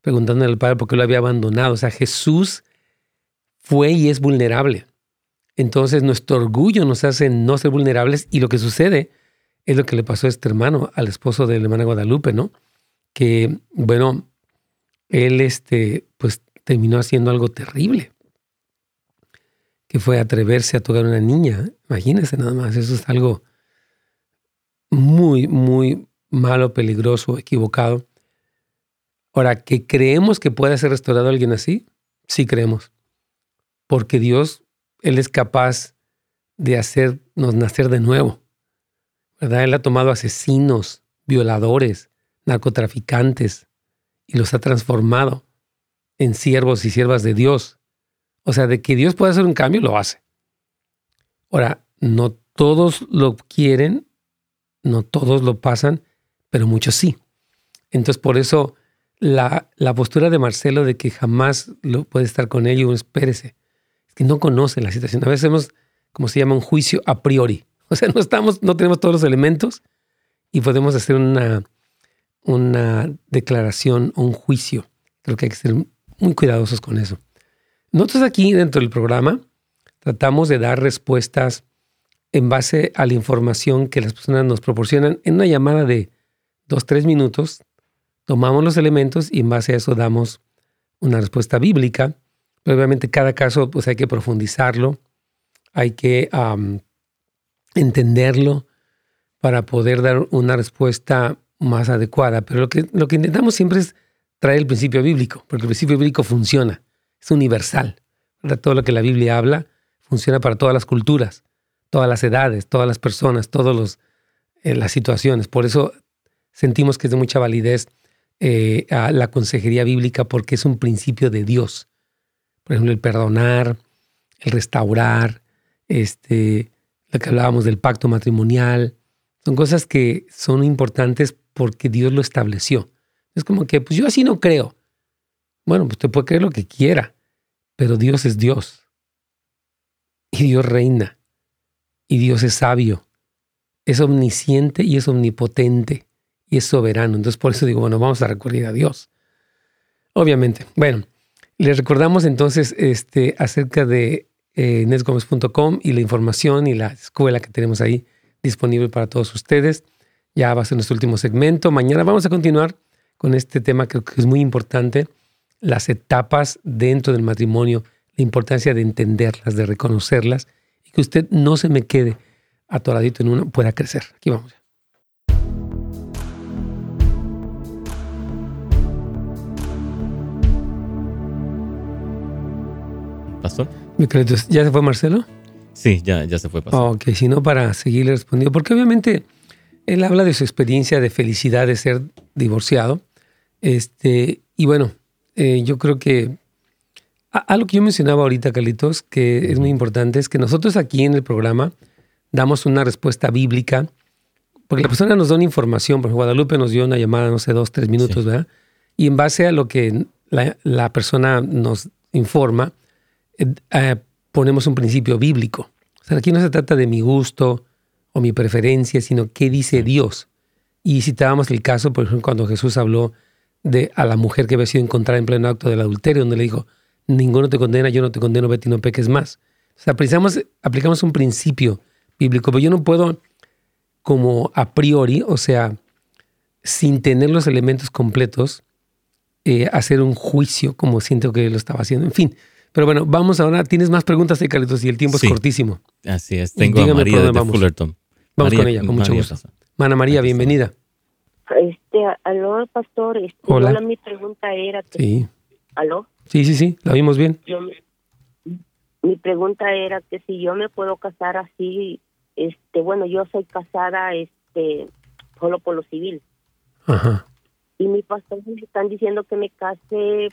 preguntándole al Padre por qué lo había abandonado. O sea, Jesús fue y es vulnerable. Entonces nuestro orgullo nos hace no ser vulnerables y lo que sucede es lo que le pasó a este hermano, al esposo de la hermana Guadalupe, ¿no? Que, bueno, él este, pues terminó haciendo algo terrible, que fue atreverse a tocar a una niña. Imagínense nada más, eso es algo muy, muy malo, peligroso, equivocado. Ahora, ¿que creemos que puede ser restaurado alguien así? Sí creemos. Porque Dios, Él es capaz de hacernos nacer de nuevo. ¿Verdad? Él ha tomado asesinos, violadores, narcotraficantes, y los ha transformado en siervos y siervas de Dios. O sea, de que Dios puede hacer un cambio, lo hace. Ahora, no todos lo quieren, no todos lo pasan, pero muchos sí. Entonces, por eso la, la postura de Marcelo de que jamás lo puede estar con ellos, espérese, es que no conoce la situación. A veces hacemos, como se llama, un juicio a priori. [LAUGHS] O sea, no estamos, no tenemos todos los elementos y podemos hacer una, una declaración o un juicio. Creo que hay que ser muy cuidadosos con eso. Nosotros aquí dentro del programa tratamos de dar respuestas en base a la información que las personas nos proporcionan en una llamada de dos, tres minutos, tomamos los elementos y en base a eso damos una respuesta bíblica. obviamente cada caso pues hay que profundizarlo, hay que entenderlo para poder dar una respuesta más adecuada. Pero lo que, lo que intentamos siempre es traer el principio bíblico, porque el principio bíblico funciona, es universal. Todo lo que la Biblia habla funciona para todas las culturas, todas las edades, todas las personas, todas eh, las situaciones. Por eso sentimos que es de mucha validez eh, la consejería bíblica porque es un principio de Dios. Por ejemplo, el perdonar, el restaurar, este, lo que hablábamos del pacto matrimonial, son cosas que son importantes porque Dios lo estableció. Es como que, pues yo así no creo. Bueno, pues usted puede creer lo que quiera, pero Dios es Dios. Y Dios reina. Y Dios es sabio. Es omnisciente y es omnipotente. Y es soberano. Entonces por eso digo, bueno, vamos a recurrir a Dios. Obviamente. Bueno, les recordamos entonces este, acerca de eh, y la información y la escuela que tenemos ahí disponible para todos ustedes. Ya va a ser nuestro último segmento. Mañana vamos a continuar con este tema que es muy importante, las etapas dentro del matrimonio, la importancia de entenderlas, de reconocerlas y que usted no se me quede atoradito en uno, pueda crecer. Aquí vamos. Pastor. ¿Ya se fue Marcelo? Sí, ya, ya se fue Pastor. Ok, si no, para seguirle respondiendo, porque obviamente él habla de su experiencia de felicidad de ser divorciado. Este, y bueno, eh, yo creo que algo que yo mencionaba ahorita, Carlitos, que es muy importante, es que nosotros aquí en el programa damos una respuesta bíblica, porque la persona nos da una información, por Guadalupe nos dio una llamada, no sé, dos, tres minutos, ¿verdad? Y en base a lo que la, persona nos informa, eh, eh, ponemos un principio bíblico. O sea, aquí no se trata de mi gusto, o mi preferencia, sino qué dice Dios. Y citábamos el caso, por ejemplo, cuando Jesús habló de a la mujer que había sido encontrada en pleno acto del adulterio, donde le dijo, ninguno te condena, yo no te condeno, vete y no peques más. O sea, aplicamos, aplicamos un principio bíblico, pero yo no puedo como a priori, o sea, sin tener los elementos completos, eh, hacer un juicio como siento que lo estaba haciendo. En fin, pero bueno, vamos ahora. Tienes más preguntas, de Carlitos, y el tiempo es cortísimo. Así es. Tengo a María de Fullerton. Vamos con ella, con mucho gusto. Mana María, bienvenida. Este, aló, pastor. Este, Hola. mi pregunta era que, Sí. ¿Aló? Sí, sí, sí, la vimos bien. mi pregunta era que si yo me puedo casar así, este, bueno, yo soy casada, este, solo por lo civil. Ajá. Y mi pastor me están diciendo que me case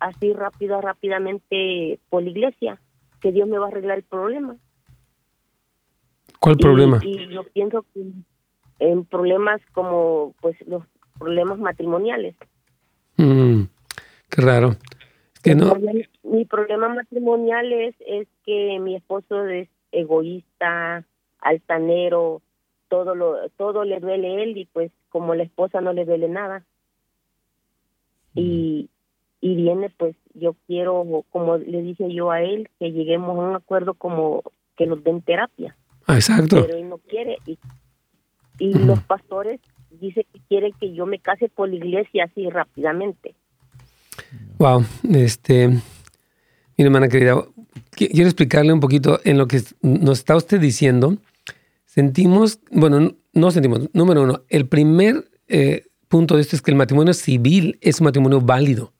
así rápido, rápidamente por la iglesia, que Dios me va a arreglar el problema. ¿Cuál problema? Y yo pienso que en problemas como pues los problemas matrimoniales. Mm, qué raro. que no... mi problema matrimonial es, es que mi esposo es egoísta, altanero, todo lo todo le duele a él y pues como la esposa no le duele nada. Y, y viene pues yo quiero, como le dije yo a él, que lleguemos a un acuerdo como que nos den terapia. Ah, exacto. Pero él no quiere. Y, y los pastores dicen que quieren que yo me case por la iglesia así rápidamente. Wow, este, mi hermana querida, quiero explicarle un poquito en lo que nos está usted diciendo. Sentimos, bueno, no sentimos, número uno, el primer eh, punto de esto es que el matrimonio civil es un matrimonio válido,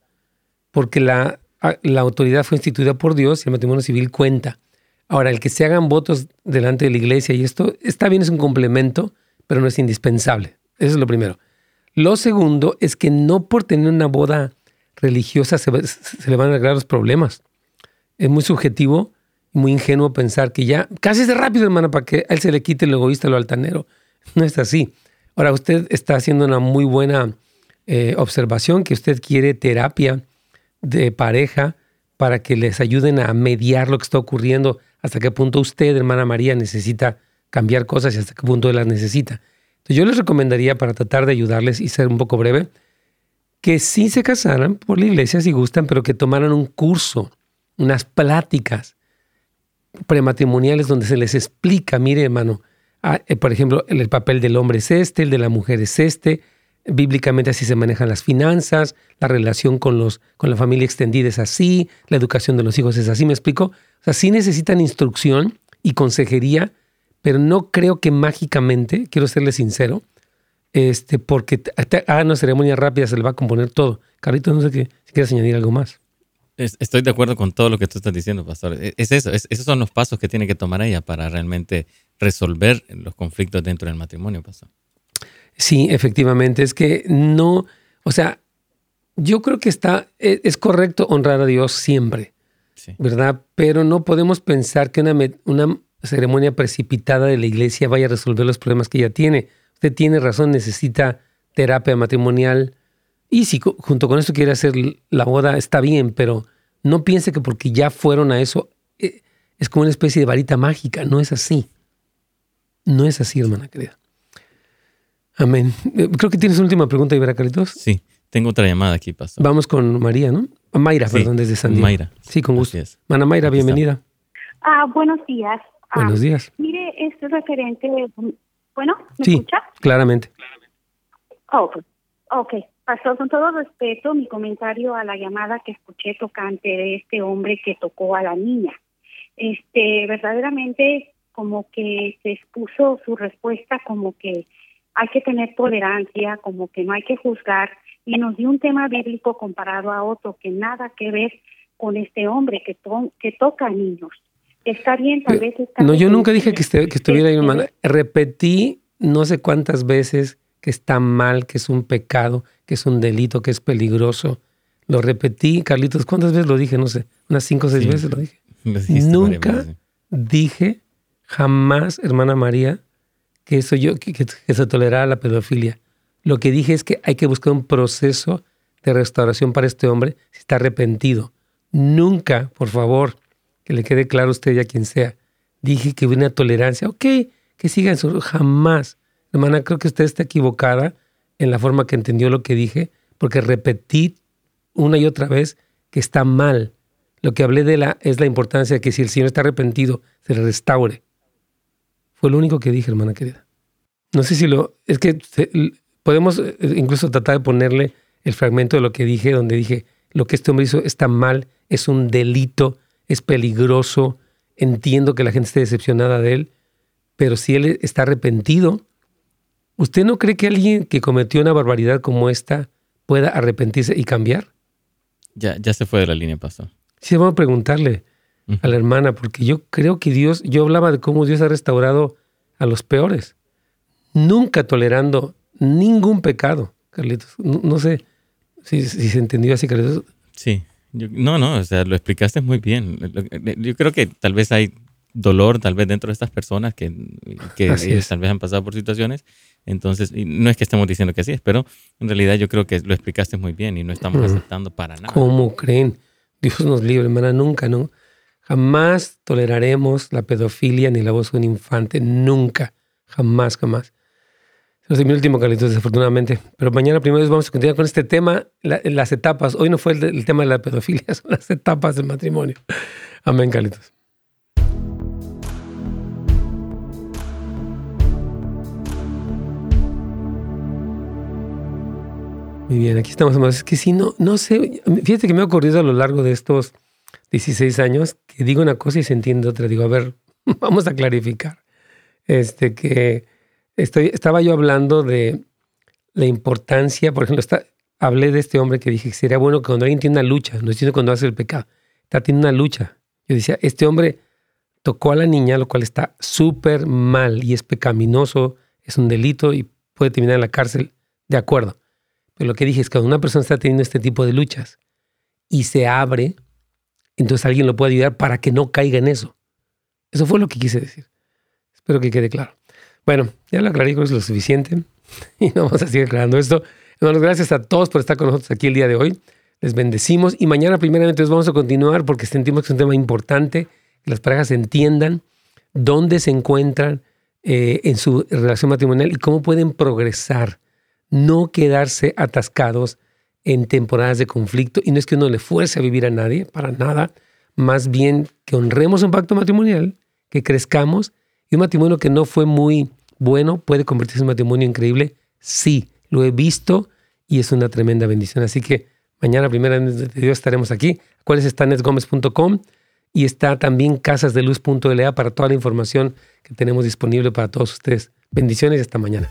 porque la, la autoridad fue instituida por Dios y el matrimonio civil cuenta. Ahora, el que se hagan votos delante de la iglesia y esto está bien, es un complemento, pero no es indispensable. Eso es lo primero. Lo segundo es que no por tener una boda religiosa se, le van a arreglar los problemas. Es muy subjetivo muy ingenuo pensar que ya, casi es rápido, hermana, para que a él se le quite el egoísta, lo altanero. No es así. Ahora, usted está haciendo una muy buena eh, observación, que usted quiere terapia de pareja para que les ayuden a mediar lo que está ocurriendo hasta qué punto usted, hermana María, necesita cambiar cosas y hasta qué punto las necesita. Entonces yo les recomendaría, para tratar de ayudarles y ser un poco breve, que sí se casaran por la iglesia si gustan, pero que tomaran un curso, unas pláticas prematrimoniales donde se les explica, mire hermano, ah, eh, por ejemplo, el, papel del hombre es este, el de la mujer es este, bíblicamente así se manejan las finanzas, la relación con, los, con la familia extendida es así, la educación de los hijos es así, ¿me explico? O sea, sí necesitan instrucción y consejería, pero no creo que mágicamente, quiero serle sincero, este, porque hagan una ceremonia rápida, se le va a componer todo. Carlito, no sé qué, si quieres añadir algo más. Estoy de acuerdo con todo lo que tú estás diciendo, pastor. E, es eso, esos son los pasos que tiene que tomar ella para realmente resolver los conflictos dentro del matrimonio, pastor. Sí, efectivamente, es que no, o sea, yo creo que está, e, es, correcto honrar a Dios siempre, ¿verdad? Pero no podemos pensar que una, una ceremonia precipitada de la iglesia vaya a resolver los problemas que ella tiene. Usted tiene razón, necesita terapia matrimonial, y si junto con esto quiere hacer la boda, está bien, pero no piense que porque ya fueron a eso, eh, es como una especie de varita mágica. No es así. No es así, hermana querida. Amén. Eh, creo que tienes una última pregunta, Ibera Carlitos. Sí, tengo otra llamada aquí, pastor. Vamos con María, ¿no? Mayra, perdón, desde San Diego. Mayra. Sí, con gusto. Mana Mayra, bienvenida. Ah, buenos días. buenos días. Mire, esto es referente. Bueno, ¿me sí, escucha? Claramente. Oh, ok. Pastor, con todo respeto, mi comentario a la llamada que escuché tocante de este hombre que tocó a la niña. Este, verdaderamente como que se expuso su respuesta como que hay que tener tolerancia, como que no hay que juzgar, y nos dio un tema bíblico comparado a otro que nada que ver con este hombre que, que toca a niños. Está bien, tal vez está No, yo nunca dije que, que estuviera ahí, hermana. Repetí no sé cuántas veces que está mal, que es un pecado, que es un delito, que es peligroso. Lo repetí, Carlitos, ¿cuántas veces lo dije? No sé, unas cinco o seis veces lo dije. Nunca dije, jamás, hermana María, que eso yo, que, se tolerara la pedofilia. Lo que dije es que hay que buscar un proceso de restauración para este hombre si está arrepentido. Nunca, por favor, que le quede claro a usted y a quien sea, dije que hubiera una tolerancia. Ok, que siga en su... Jamás. Hermana, creo que usted está equivocada en la forma que entendió lo que dije, porque repetí una y otra vez que está mal. Lo que hablé de la es la importancia de que si el Señor está arrepentido, se le restaure. Fue lo único que dije, hermana querida. No sé si lo... Es que podemos eh, incluso tratar de ponerle el fragmento de lo que dije, donde dije, lo que este hombre hizo está mal, es un delito, es peligroso, entiendo que la gente esté decepcionada de él, pero si él está arrepentido, ¿Usted no cree que alguien que cometió una barbaridad como esta pueda arrepentirse y cambiar? Ya, ya se fue de la línea, pastor. Sí, vamos a preguntarle a la hermana, porque yo creo que Dios, yo hablaba de cómo Dios ha restaurado a los peores, nunca tolerando ningún pecado, Carlitos. No, sé si, se entendió así, Carlitos. Sí, no, no, o sea, lo explicaste muy bien. Yo creo que tal vez hay dolor, tal vez dentro de estas personas que, que tal vez han pasado por situaciones entonces, no es que estemos diciendo que así es, pero en realidad yo creo que lo explicaste muy bien y no estamos aceptando para nada. ¿Cómo creen? Dios nos libre, hermana, nunca, ¿no? Jamás toleraremos la pedofilia ni la voz de un infante, nunca, jamás, jamás. Eso es mi último, Carlitos, desafortunadamente. Pero mañana primero vamos a continuar con este tema, las etapas. Hoy no fue el, el tema de la pedofilia, [LAUGHS] son las etapas del matrimonio. Amén, Carlitos. Muy bien, aquí estamos. Es que si no, no sé, fíjate que me ha ocurrido a lo largo de estos 16 años que digo una cosa y se entiende otra. Digo, a ver, [LAUGHS] vamos a clarificar. Este, que estoy, estaba yo hablando de la importancia, por ejemplo, está, hablé de este hombre que dije que sería bueno que cuando alguien tiene una lucha, no diciendo cuando hace el pecado, está teniendo una lucha. Yo decía, este hombre tocó a la niña, lo cual está súper mal y es pecaminoso, es un delito y puede terminar en la cárcel. De acuerdo. Pero lo que dije es que cuando una persona está teniendo este tipo de luchas y se abre, entonces alguien lo puede ayudar para que no caiga en eso. Eso fue lo que quise decir. Espero que quede claro. Bueno, ya lo aclaré, creo que es lo suficiente. [LAUGHS] Y no vamos a seguir aclarando esto. Hermanos, gracias a todos por estar con nosotros aquí el día de hoy. Les bendecimos y mañana primeramente vamos a continuar porque sentimos que es un tema importante, que las parejas entiendan dónde se encuentran eh, en su relación matrimonial y cómo pueden progresar no quedarse atascados en temporadas de conflicto. Y no es que uno le fuerce a vivir a nadie, para nada. más bien que honremos un pacto matrimonial, que crezcamos y un matrimonio que no fue muy bueno puede convertirse en un matrimonio increíble. Sí, lo he visto y es una tremenda bendición. Así que mañana, primera de Dios, estaremos aquí. Acuérdense, está netgomez.com y está también casasdeluz.la para toda la información que tenemos disponible para todos ustedes. Bendiciones y hasta mañana.